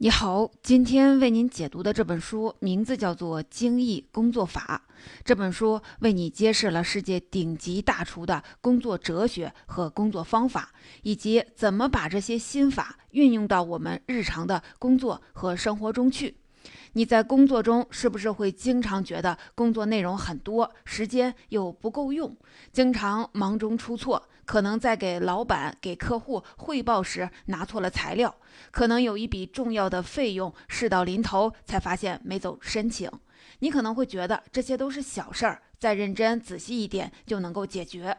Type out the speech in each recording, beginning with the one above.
你好，今天为您解读的这本书名字叫做《精益工作法》。这本书为你揭示了世界顶级大厨的工作哲学和工作方法，以及怎么把这些心法运用到我们日常的工作和生活中去。你在工作中是不是会经常觉得工作内容很多，时间又不够用，经常忙中出错？可能在给老板、给客户汇报时拿错了材料，可能有一笔重要的费用事到临头才发现没走申请。你可能会觉得这些都是小事儿，再认真仔细一点就能够解决。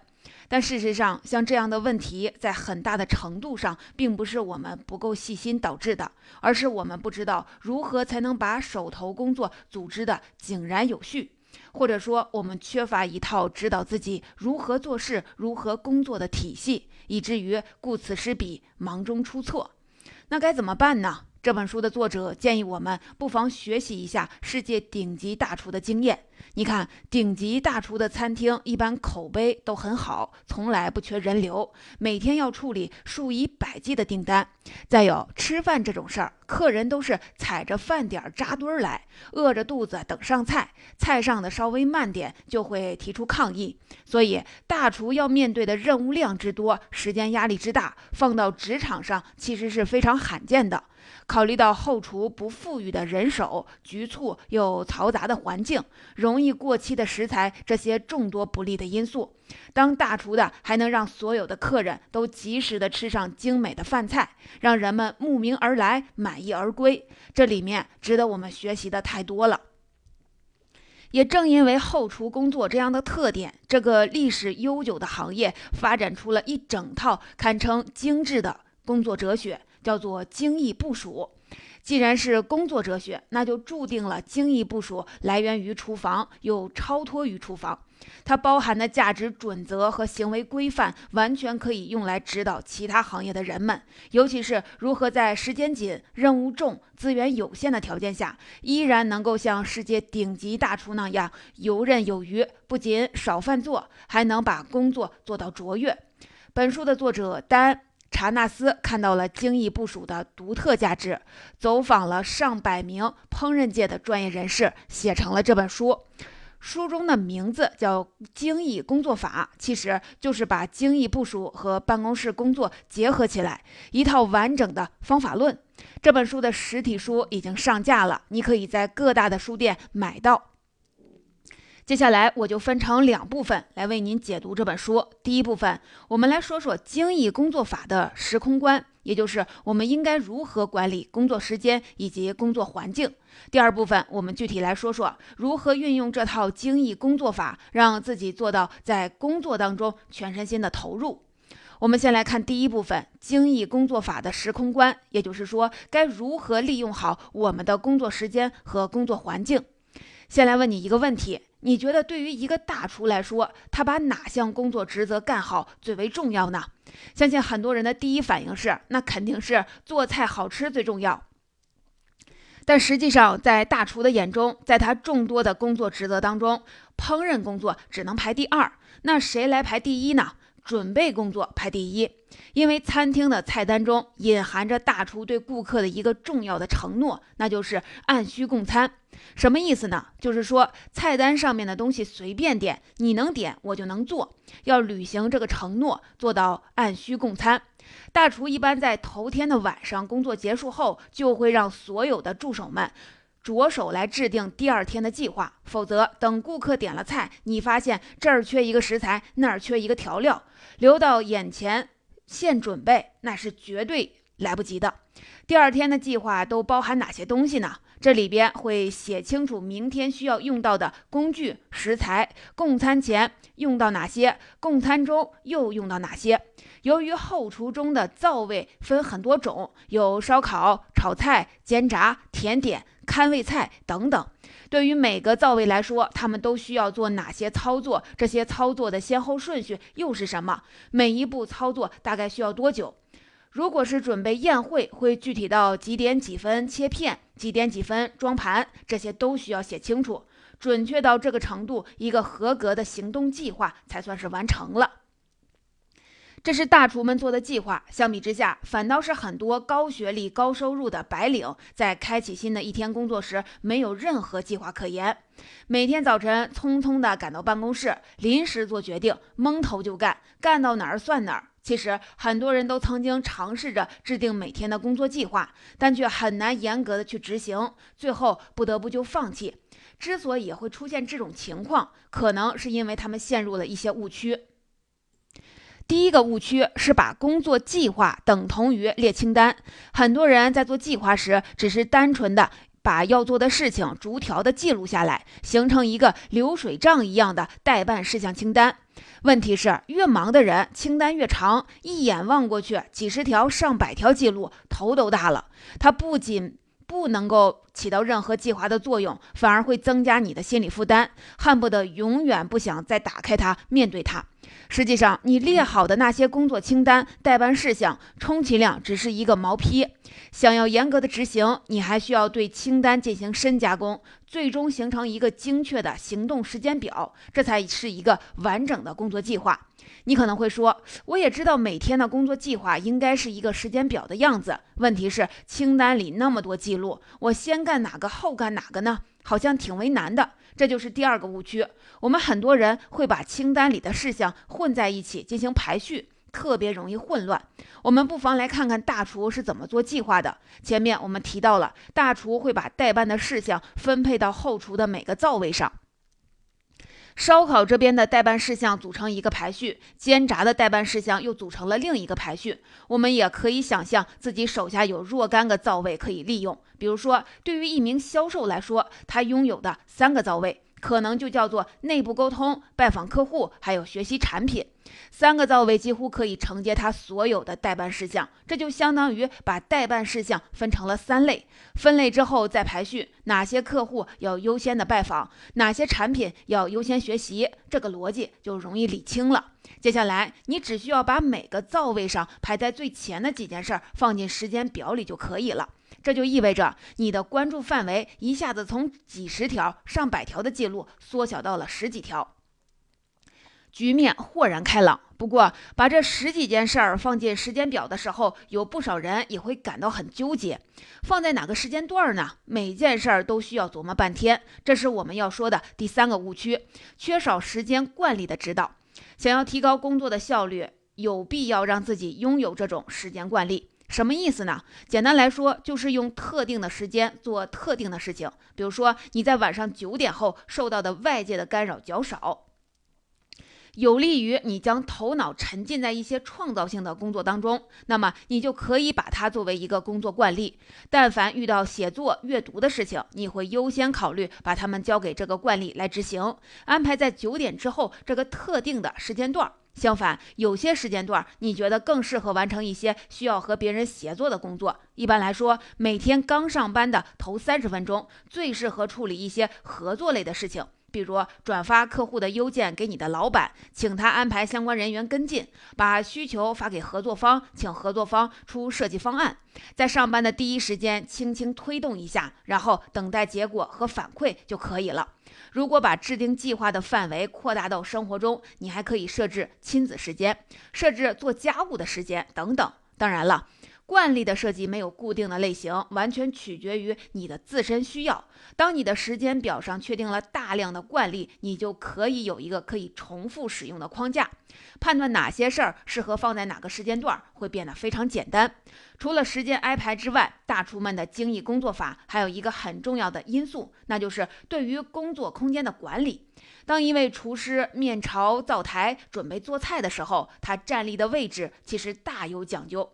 但事实上，像这样的问题，在很大的程度上并不是我们不够细心导致的，而是我们不知道如何才能把手头工作组织的井然有序。或者说，我们缺乏一套指导自己如何做事、如何工作的体系，以至于顾此失彼，忙中出错。那该怎么办呢？这本书的作者建议我们不妨学习一下世界顶级大厨的经验。你看，顶级大厨的餐厅一般口碑都很好，从来不缺人流，每天要处理数以百计的订单。再有吃饭这种事儿，客人都是踩着饭点扎堆儿来，饿着肚子等上菜，菜上的稍微慢点就会提出抗议。所以，大厨要面对的任务量之多，时间压力之大，放到职场上其实是非常罕见的。考虑到后厨不富裕的人手、局促又嘈杂的环境、容容易过期的食材这些众多不利的因素，当大厨的还能让所有的客人都及时的吃上精美的饭菜，让人们慕名而来、满意而归，这里面值得我们学习的太多了。也正因为后厨工作这样的特点，这个历史悠久的行业发展出了一整套堪称精致的工作哲学。叫做精益部署。既然是工作哲学，那就注定了精益部署来源于厨房，又超脱于厨房。它包含的价值准则和行为规范，完全可以用来指导其他行业的人们，尤其是如何在时间紧、任务重、资源有限的条件下，依然能够像世界顶级大厨那样游刃有余。不仅少犯错，还能把工作做到卓越。本书的作者丹。查纳斯看到了精益部署的独特价值，走访了上百名烹饪界的专业人士，写成了这本书。书中的名字叫《精益工作法》，其实就是把精益部署和办公室工作结合起来，一套完整的方法论。这本书的实体书已经上架了，你可以在各大的书店买到。接下来我就分成两部分来为您解读这本书。第一部分，我们来说说精益工作法的时空观，也就是我们应该如何管理工作时间以及工作环境。第二部分，我们具体来说说如何运用这套精益工作法，让自己做到在工作当中全身心的投入。我们先来看第一部分，精益工作法的时空观，也就是说该如何利用好我们的工作时间和工作环境。先来问你一个问题。你觉得对于一个大厨来说，他把哪项工作职责干好最为重要呢？相信很多人的第一反应是，那肯定是做菜好吃最重要。但实际上，在大厨的眼中，在他众多的工作职责当中，烹饪工作只能排第二。那谁来排第一呢？准备工作排第一，因为餐厅的菜单中隐含着大厨对顾客的一个重要的承诺，那就是按需供餐。什么意思呢？就是说菜单上面的东西随便点，你能点我就能做，要履行这个承诺，做到按需供餐。大厨一般在头天的晚上工作结束后，就会让所有的助手们着手来制定第二天的计划，否则等顾客点了菜，你发现这儿缺一个食材，那儿缺一个调料，留到眼前现准备，那是绝对来不及的。第二天的计划都包含哪些东西呢？这里边会写清楚明天需要用到的工具、食材，供餐前用到哪些，供餐中又用到哪些。由于后厨中的灶位分很多种，有烧烤、炒菜、煎炸、甜点、看味菜等等。对于每个灶位来说，他们都需要做哪些操作？这些操作的先后顺序又是什么？每一步操作大概需要多久？如果是准备宴会，会具体到几点几分切片，几点几分装盘，这些都需要写清楚，准确到这个程度，一个合格的行动计划才算是完成了。这是大厨们做的计划。相比之下，反倒是很多高学历、高收入的白领在开启新的一天工作时，没有任何计划可言。每天早晨匆匆地赶到办公室，临时做决定，蒙头就干，干到哪儿算哪儿。其实，很多人都曾经尝试着制定每天的工作计划，但却很难严格的去执行，最后不得不就放弃。之所以会出现这种情况，可能是因为他们陷入了一些误区。第一个误区是把工作计划等同于列清单。很多人在做计划时，只是单纯的把要做的事情逐条的记录下来，形成一个流水账一样的待办事项清单。问题是，越忙的人清单越长，一眼望过去，几十条、上百条记录，头都大了。他不仅不能够起到任何计划的作用，反而会增加你的心理负担，恨不得永远不想再打开它，面对它。实际上，你列好的那些工作清单、待办事项，充其量只是一个毛坯。想要严格的执行，你还需要对清单进行深加工，最终形成一个精确的行动时间表，这才是一个完整的工作计划。你可能会说，我也知道每天的工作计划应该是一个时间表的样子。问题是清单里那么多记录，我先干哪个后干哪个呢？好像挺为难的。这就是第二个误区。我们很多人会把清单里的事项混在一起进行排序，特别容易混乱。我们不妨来看看大厨是怎么做计划的。前面我们提到了，大厨会把代办的事项分配到后厨的每个灶位上。烧烤这边的代办事项组成一个排序，煎炸的代办事项又组成了另一个排序。我们也可以想象自己手下有若干个灶位可以利用。比如说，对于一名销售来说，他拥有的三个灶位。可能就叫做内部沟通、拜访客户，还有学习产品，三个灶位几乎可以承接他所有的代办事项。这就相当于把代办事项分成了三类，分类之后再排序，哪些客户要优先的拜访，哪些产品要优先学习，这个逻辑就容易理清了。接下来，你只需要把每个灶位上排在最前的几件事儿放进时间表里就可以了。这就意味着你的关注范围一下子从几十条、上百条的记录缩小到了十几条，局面豁然开朗。不过，把这十几件事儿放进时间表的时候，有不少人也会感到很纠结，放在哪个时间段儿呢？每件事儿都需要琢磨半天，这是我们要说的第三个误区：缺少时间惯例的指导。想要提高工作的效率，有必要让自己拥有这种时间惯例。什么意思呢？简单来说，就是用特定的时间做特定的事情。比如说，你在晚上九点后受到的外界的干扰较少，有利于你将头脑沉浸在一些创造性的工作当中。那么，你就可以把它作为一个工作惯例。但凡遇到写作、阅读的事情，你会优先考虑把它们交给这个惯例来执行，安排在九点之后这个特定的时间段。相反，有些时间段你觉得更适合完成一些需要和别人协作的工作。一般来说，每天刚上班的头三十分钟最适合处理一些合作类的事情，比如转发客户的邮件给你的老板，请他安排相关人员跟进；把需求发给合作方，请合作方出设计方案。在上班的第一时间轻轻推动一下，然后等待结果和反馈就可以了。如果把制定计划的范围扩大到生活中，你还可以设置亲子时间，设置做家务的时间等等。当然了。惯例的设计没有固定的类型，完全取决于你的自身需要。当你的时间表上确定了大量的惯例，你就可以有一个可以重复使用的框架，判断哪些事儿适合放在哪个时间段会变得非常简单。除了时间安排之外，大厨们的精益工作法还有一个很重要的因素，那就是对于工作空间的管理。当一位厨师面朝灶台准备做菜的时候，他站立的位置其实大有讲究。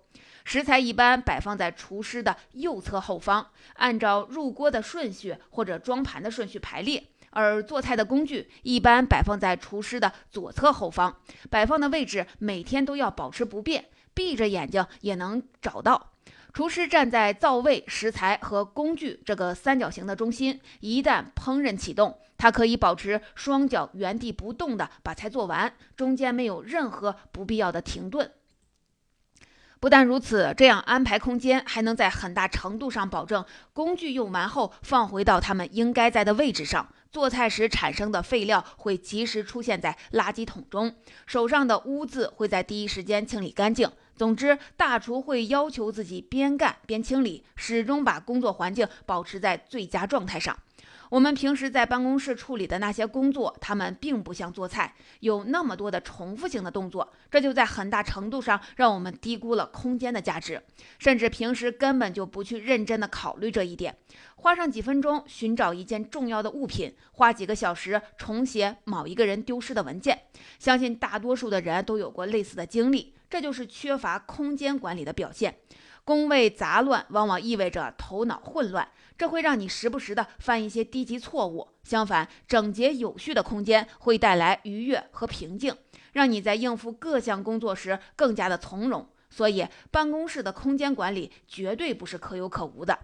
食材一般摆放在厨师的右侧后方，按照入锅的顺序或者装盘的顺序排列；而做菜的工具一般摆放在厨师的左侧后方，摆放的位置每天都要保持不变，闭着眼睛也能找到。厨师站在灶位、食材和工具这个三角形的中心，一旦烹饪启动，他可以保持双脚原地不动地把菜做完，中间没有任何不必要的停顿。不但如此，这样安排空间还能在很大程度上保证工具用完后放回到他们应该在的位置上。做菜时产生的废料会及时出现在垃圾桶中，手上的污渍会在第一时间清理干净。总之，大厨会要求自己边干边清理，始终把工作环境保持在最佳状态上。我们平时在办公室处理的那些工作，他们并不像做菜有那么多的重复性的动作，这就在很大程度上让我们低估了空间的价值，甚至平时根本就不去认真的考虑这一点。花上几分钟寻找一件重要的物品，花几个小时重写某一个人丢失的文件，相信大多数的人都有过类似的经历，这就是缺乏空间管理的表现。工位杂乱往往意味着头脑混乱。这会让你时不时的犯一些低级错误。相反，整洁有序的空间会带来愉悦和平静，让你在应付各项工作时更加的从容。所以，办公室的空间管理绝对不是可有可无的。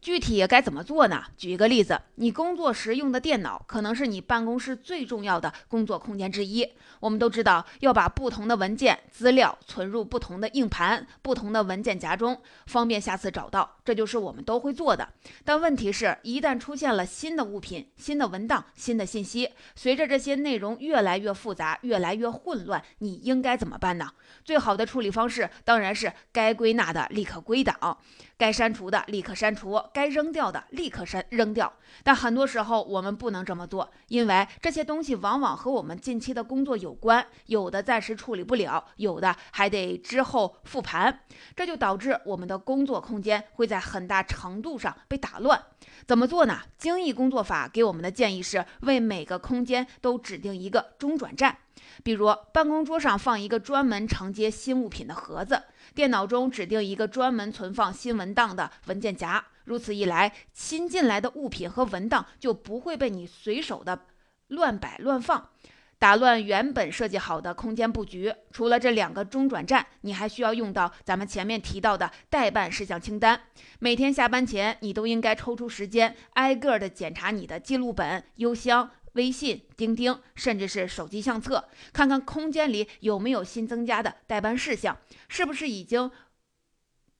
具体该怎么做呢？举一个例子，你工作时用的电脑可能是你办公室最重要的工作空间之一。我们都知道要把不同的文件资料存入不同的硬盘、不同的文件夹中，方便下次找到，这就是我们都会做的。但问题是，一旦出现了新的物品、新的文档、新的信息，随着这些内容越来越复杂、越来越混乱，你应该怎么办呢？最好的处理方式当然是该归纳的立刻归档。该删除的立刻删除，该扔掉的立刻删扔掉。但很多时候我们不能这么做，因为这些东西往往和我们近期的工作有关，有的暂时处理不了，有的还得之后复盘。这就导致我们的工作空间会在很大程度上被打乱。怎么做呢？精益工作法给我们的建议是为每个空间都指定一个中转站。比如，办公桌上放一个专门承接新物品的盒子，电脑中指定一个专门存放新文档的文件夹。如此一来，新进来的物品和文档就不会被你随手的乱摆乱放，打乱原本设计好的空间布局。除了这两个中转站，你还需要用到咱们前面提到的待办事项清单。每天下班前，你都应该抽出时间，挨个的检查你的记录本、邮箱。微信、钉钉，甚至是手机相册，看看空间里有没有新增加的待办事项，是不是已经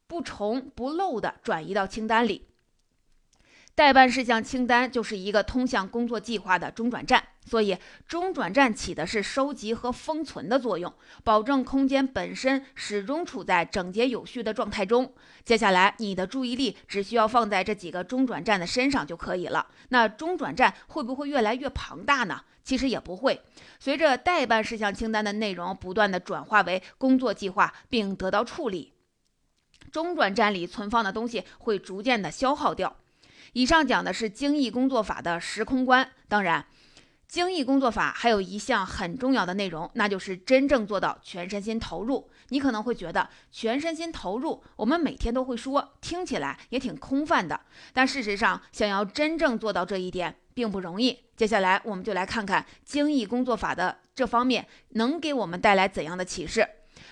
不重不漏的转移到清单里。待办事项清单就是一个通向工作计划的中转站，所以中转站起的是收集和封存的作用，保证空间本身始终处在整洁有序的状态中。接下来，你的注意力只需要放在这几个中转站的身上就可以了。那中转站会不会越来越庞大呢？其实也不会，随着待办事项清单的内容不断的转化为工作计划并得到处理，中转站里存放的东西会逐渐的消耗掉。以上讲的是精益工作法的时空观。当然，精益工作法还有一项很重要的内容，那就是真正做到全身心投入。你可能会觉得全身心投入，我们每天都会说，听起来也挺空泛的。但事实上，想要真正做到这一点，并不容易。接下来，我们就来看看精益工作法的这方面能给我们带来怎样的启示。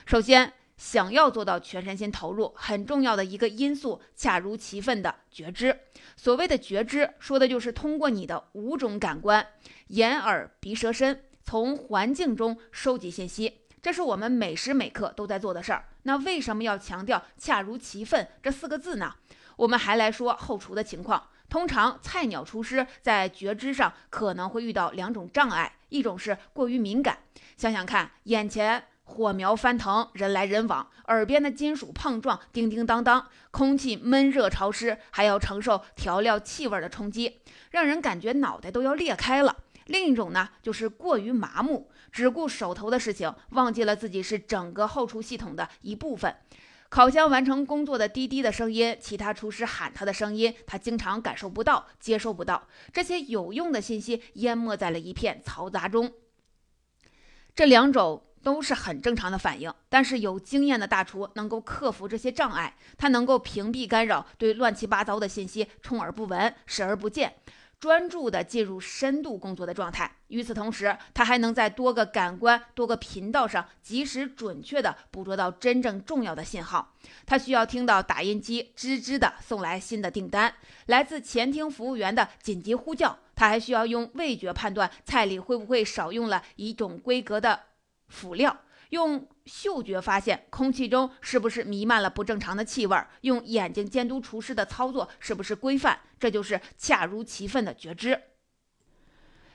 首先，想要做到全身心投入，很重要的一个因素，恰如其分的觉知。所谓的觉知，说的就是通过你的五种感官——眼、耳、鼻、舌、身，从环境中收集信息。这是我们每时每刻都在做的事儿。那为什么要强调“恰如其分”这四个字呢？我们还来说后厨的情况。通常，菜鸟厨师在觉知上可能会遇到两种障碍：一种是过于敏感。想想看，眼前。火苗翻腾，人来人往，耳边的金属碰撞，叮叮当当，空气闷热潮湿，还要承受调料气味的冲击，让人感觉脑袋都要裂开了。另一种呢，就是过于麻木，只顾手头的事情，忘记了自己是整个后厨系统的一部分。烤箱完成工作的滴滴的声音，其他厨师喊他的声音，他经常感受不到，接收不到，这些有用的信息淹没在了一片嘈杂中。这两种。都是很正常的反应，但是有经验的大厨能够克服这些障碍，他能够屏蔽干扰，对乱七八糟的信息充耳不闻、视而不见，专注的进入深度工作的状态。与此同时，他还能在多个感官、多个频道上及时准确的捕捉到真正重要的信号。他需要听到打印机吱吱的送来新的订单，来自前厅服务员的紧急呼叫。他还需要用味觉判断菜里会不会少用了一种规格的。辅料，用嗅觉发现空气中是不是弥漫了不正常的气味，用眼睛监督厨师的操作是不是规范，这就是恰如其分的觉知。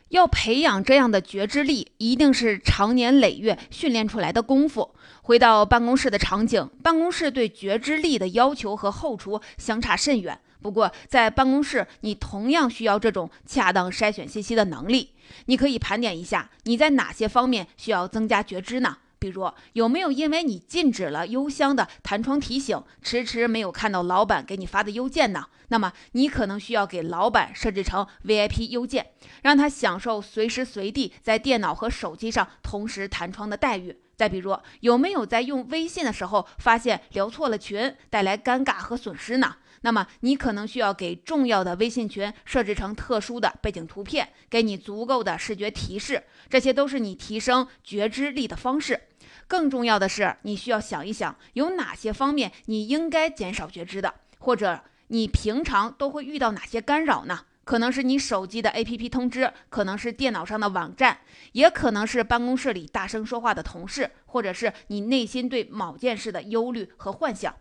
要培养这样的觉知力，一定是长年累月训练出来的功夫。回到办公室的场景，办公室对觉知力的要求和后厨相差甚远。不过，在办公室，你同样需要这种恰当筛选信息的能力。你可以盘点一下，你在哪些方面需要增加觉知呢？比如，有没有因为你禁止了邮箱的弹窗提醒，迟迟没有看到老板给你发的邮件呢？那么你可能需要给老板设置成 VIP 邮件，让他享受随时随地在电脑和手机上同时弹窗的待遇。再比如，有没有在用微信的时候发现聊错了群，带来尴尬和损失呢？那么你可能需要给重要的微信群设置成特殊的背景图片，给你足够的视觉提示。这些都是你提升觉知力的方式。更重要的是，你需要想一想，有哪些方面你应该减少觉知的，或者。你平常都会遇到哪些干扰呢？可能是你手机的 APP 通知，可能是电脑上的网站，也可能是办公室里大声说话的同事，或者是你内心对某件事的忧虑和幻想。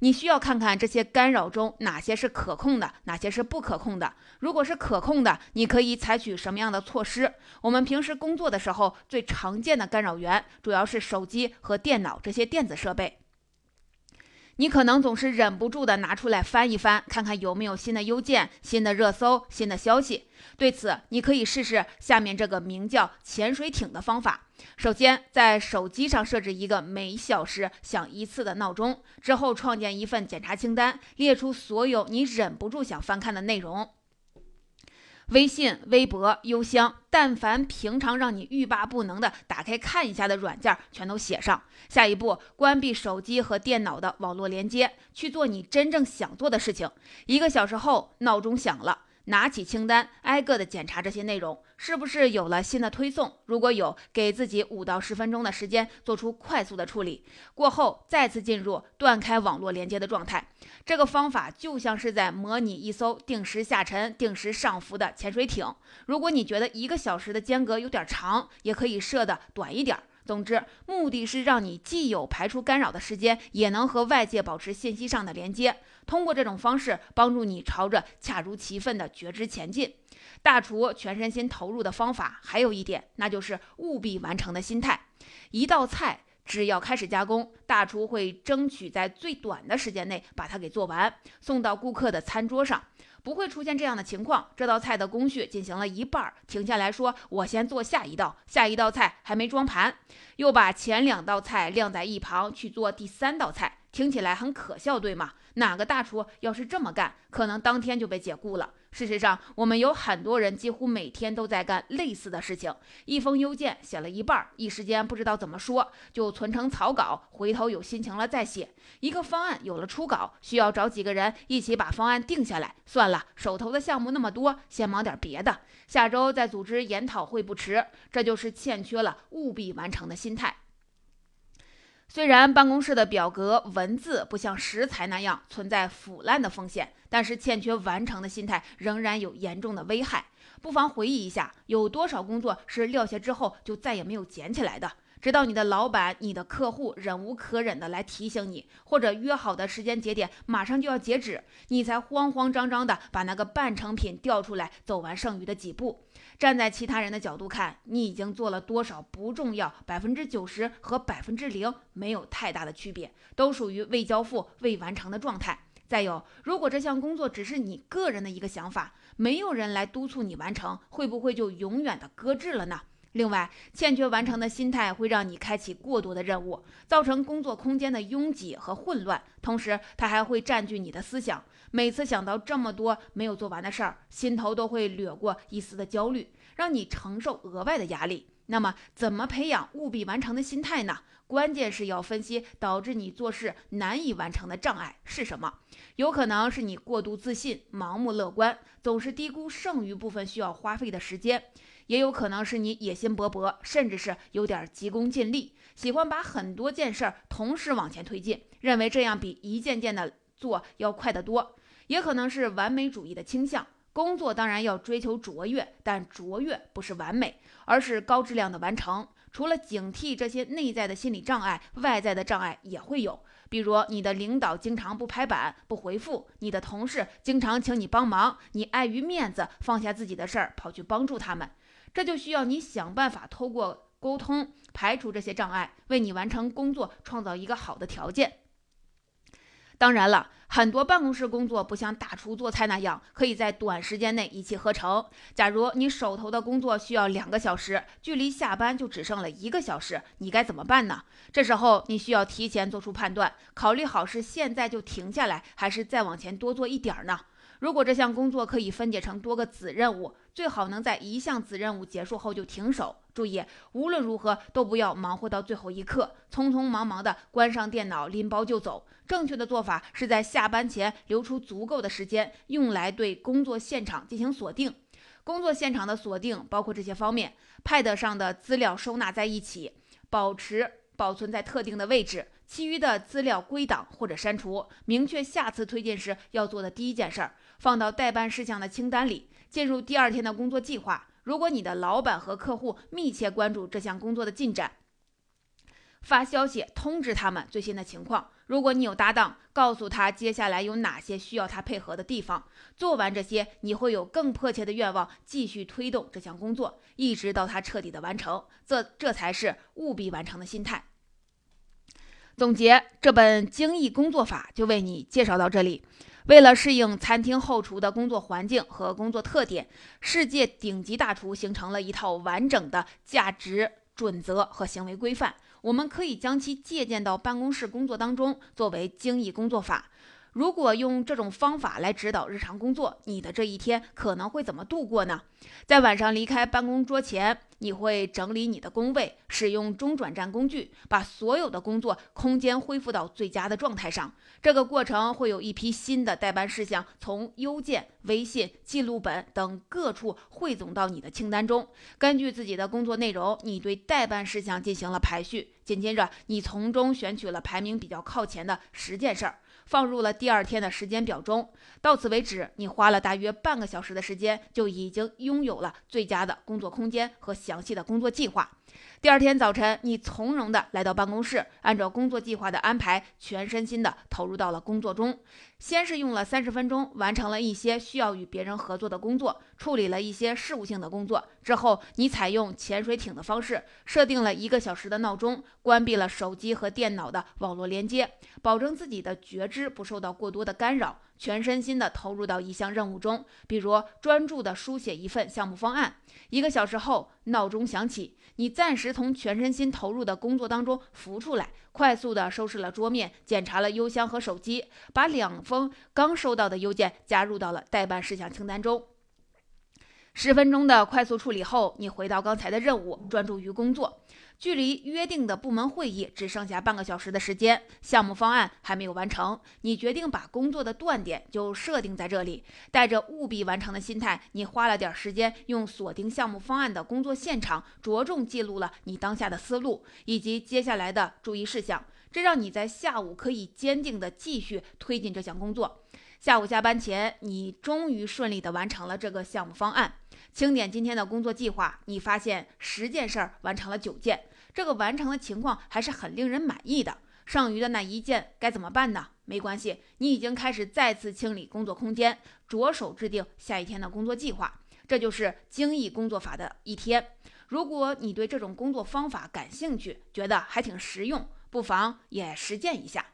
你需要看看这些干扰中哪些是可控的，哪些是不可控的。如果是可控的，你可以采取什么样的措施？我们平时工作的时候最常见的干扰源主要是手机和电脑这些电子设备。你可能总是忍不住的拿出来翻一翻，看看有没有新的邮件、新的热搜、新的消息。对此，你可以试试下面这个名叫“潜水艇”的方法。首先，在手机上设置一个每小时响一次的闹钟，之后创建一份检查清单，列出所有你忍不住想翻看的内容。微信、微博、邮箱，但凡平常让你欲罢不能的打开看一下的软件，全都写上。下一步，关闭手机和电脑的网络连接，去做你真正想做的事情。一个小时后，闹钟响了。拿起清单，挨个的检查这些内容是不是有了新的推送。如果有，给自己五到十分钟的时间做出快速的处理。过后再次进入断开网络连接的状态。这个方法就像是在模拟一艘定时下沉、定时上浮的潜水艇。如果你觉得一个小时的间隔有点长，也可以设的短一点。总之，目的是让你既有排除干扰的时间，也能和外界保持信息上的连接。通过这种方式，帮助你朝着恰如其分的觉知前进。大厨全身心投入的方法还有一点，那就是务必完成的心态。一道菜只要开始加工，大厨会争取在最短的时间内把它给做完，送到顾客的餐桌上。不会出现这样的情况：这道菜的工序进行了一半，停下来说：“我先做下一道，下一道菜还没装盘，又把前两道菜晾在一旁去做第三道菜。”听起来很可笑，对吗？哪个大厨要是这么干，可能当天就被解雇了。事实上，我们有很多人几乎每天都在干类似的事情。一封邮件写了一半，一时间不知道怎么说，就存成草稿，回头有心情了再写。一个方案有了初稿，需要找几个人一起把方案定下来。算了，手头的项目那么多，先忙点别的，下周再组织研讨会不迟。这就是欠缺了务必完成的心态。虽然办公室的表格文字不像食材那样存在腐烂的风险，但是欠缺完成的心态仍然有严重的危害。不妨回忆一下，有多少工作是撂下之后就再也没有捡起来的？直到你的老板、你的客户忍无可忍的来提醒你，或者约好的时间节点马上就要截止，你才慌慌张张的把那个半成品调出来，走完剩余的几步。站在其他人的角度看，你已经做了多少不重要，百分之九十和百分之零没有太大的区别，都属于未交付、未完成的状态。再有，如果这项工作只是你个人的一个想法，没有人来督促你完成，会不会就永远的搁置了呢？另外，欠缺完成的心态会让你开启过多的任务，造成工作空间的拥挤和混乱。同时，它还会占据你的思想。每次想到这么多没有做完的事儿，心头都会掠过一丝的焦虑，让你承受额外的压力。那么，怎么培养务必完成的心态呢？关键是要分析导致你做事难以完成的障碍是什么。有可能是你过度自信、盲目乐观，总是低估剩余部分需要花费的时间。也有可能是你野心勃勃，甚至是有点急功近利，喜欢把很多件事同时往前推进，认为这样比一件件的做要快得多。也可能是完美主义的倾向，工作当然要追求卓越，但卓越不是完美，而是高质量的完成。除了警惕这些内在的心理障碍，外在的障碍也会有。比如你的领导经常不拍板、不回复，你的同事经常请你帮忙，你碍于面子放下自己的事儿跑去帮助他们，这就需要你想办法透过沟通排除这些障碍，为你完成工作创造一个好的条件。当然了，很多办公室工作不像大厨做菜那样可以在短时间内一气呵成。假如你手头的工作需要两个小时，距离下班就只剩了一个小时，你该怎么办呢？这时候你需要提前做出判断，考虑好是现在就停下来，还是再往前多做一点呢？如果这项工作可以分解成多个子任务，最好能在一项子任务结束后就停手。注意，无论如何都不要忙活到最后一刻，匆匆忙忙地关上电脑，拎包就走。正确的做法是在下班前留出足够的时间，用来对工作现场进行锁定。工作现场的锁定包括这些方面：Pad 上的资料收纳在一起，保持保存在特定的位置。其余的资料归档或者删除，明确下次推进时要做的第一件事儿，放到待办事项的清单里，进入第二天的工作计划。如果你的老板和客户密切关注这项工作的进展，发消息通知他们最新的情况。如果你有搭档，告诉他接下来有哪些需要他配合的地方。做完这些，你会有更迫切的愿望继续推动这项工作，一直到他彻底的完成。这这才是务必完成的心态。总结这本精益工作法就为你介绍到这里。为了适应餐厅后厨的工作环境和工作特点，世界顶级大厨形成了一套完整的价值准则和行为规范。我们可以将其借鉴到办公室工作当中，作为精益工作法。如果用这种方法来指导日常工作，你的这一天可能会怎么度过呢？在晚上离开办公桌前，你会整理你的工位，使用中转站工具，把所有的工作空间恢复到最佳的状态上。这个过程会有一批新的代办事项从邮件、微信、记录本等各处汇总到你的清单中。根据自己的工作内容，你对待办事项进行了排序。紧接着，你从中选取了排名比较靠前的十件事儿。放入了第二天的时间表中。到此为止，你花了大约半个小时的时间，就已经拥有了最佳的工作空间和详细的工作计划。第二天早晨，你从容地来到办公室，按照工作计划的安排，全身心地投入到了工作中。先是用了三十分钟完成了一些需要与别人合作的工作，处理了一些事务性的工作。之后，你采用潜水艇的方式，设定了一个小时的闹钟，关闭了手机和电脑的网络连接，保证自己的觉知不受到过多的干扰。全身心地投入到一项任务中，比如专注地书写一份项目方案。一个小时后，闹钟响起，你暂时从全身心投入的工作当中浮出来，快速地收拾了桌面，检查了邮箱和手机，把两封刚收到的邮件加入到了待办事项清单中。十分钟的快速处理后，你回到刚才的任务，专注于工作。距离约定的部门会议只剩下半个小时的时间，项目方案还没有完成。你决定把工作的断点就设定在这里，带着务必完成的心态，你花了点时间，用锁定项目方案的工作现场，着重记录了你当下的思路以及接下来的注意事项，这让你在下午可以坚定地继续推进这项工作。下午下班前，你终于顺利地完成了这个项目方案。清点今天的工作计划，你发现十件事儿完成了九件，这个完成的情况还是很令人满意的。剩余的那一件该怎么办呢？没关系，你已经开始再次清理工作空间，着手制定下一天的工作计划。这就是精益工作法的一天。如果你对这种工作方法感兴趣，觉得还挺实用，不妨也实践一下。